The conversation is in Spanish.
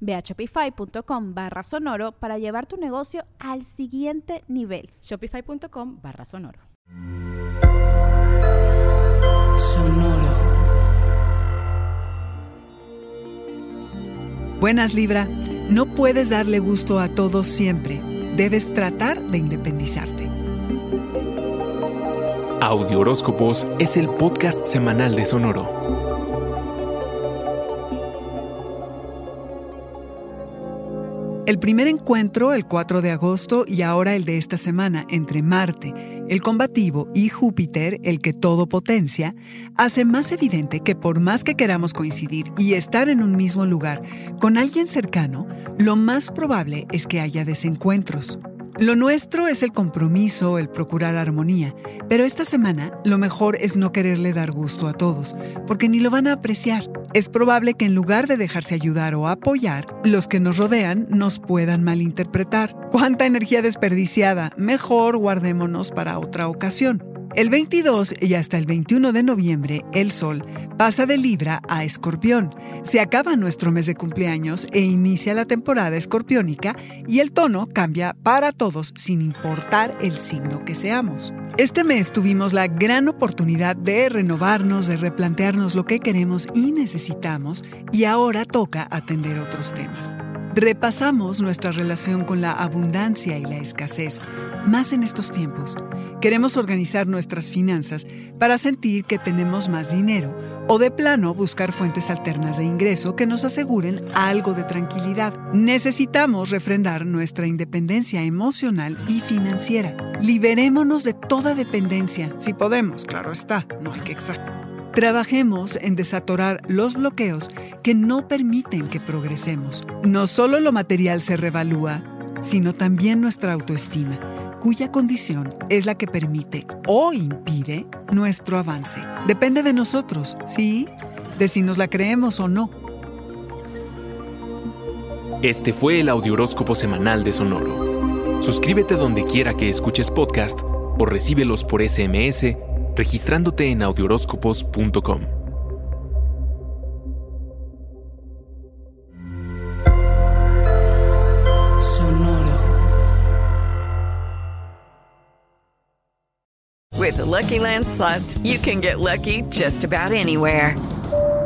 Ve a shopify.com barra sonoro para llevar tu negocio al siguiente nivel. Shopify.com barra sonoro. Sonoro. Buenas Libra, no puedes darle gusto a todos siempre. Debes tratar de independizarte. Audio Horóscopos es el podcast semanal de Sonoro. El primer encuentro, el 4 de agosto, y ahora el de esta semana, entre Marte, el combativo, y Júpiter, el que todo potencia, hace más evidente que por más que queramos coincidir y estar en un mismo lugar con alguien cercano, lo más probable es que haya desencuentros. Lo nuestro es el compromiso, el procurar armonía, pero esta semana lo mejor es no quererle dar gusto a todos, porque ni lo van a apreciar. Es probable que en lugar de dejarse ayudar o apoyar, los que nos rodean nos puedan malinterpretar. ¿Cuánta energía desperdiciada? Mejor guardémonos para otra ocasión. El 22 y hasta el 21 de noviembre, el Sol pasa de Libra a Escorpión. Se acaba nuestro mes de cumpleaños e inicia la temporada escorpiónica y el tono cambia para todos sin importar el signo que seamos. Este mes tuvimos la gran oportunidad de renovarnos, de replantearnos lo que queremos y necesitamos y ahora toca atender otros temas. Repasamos nuestra relación con la abundancia y la escasez, más en estos tiempos. Queremos organizar nuestras finanzas para sentir que tenemos más dinero o de plano buscar fuentes alternas de ingreso que nos aseguren algo de tranquilidad. Necesitamos refrendar nuestra independencia emocional y financiera. Liberémonos de toda dependencia, si podemos, claro está, no hay que exagerar. Trabajemos en desatorar los bloqueos que no permiten que progresemos. No solo lo material se revalúa, sino también nuestra autoestima, cuya condición es la que permite o impide nuestro avance. Depende de nosotros, ¿sí? De si nos la creemos o no. Este fue el Audioróscopo Semanal de Sonoro. Suscríbete donde quiera que escuches podcast o recíbelos por SMS registrándote en audioróscopos.com. Sonoro. With the Lucky Land slots, you can get lucky just about anywhere.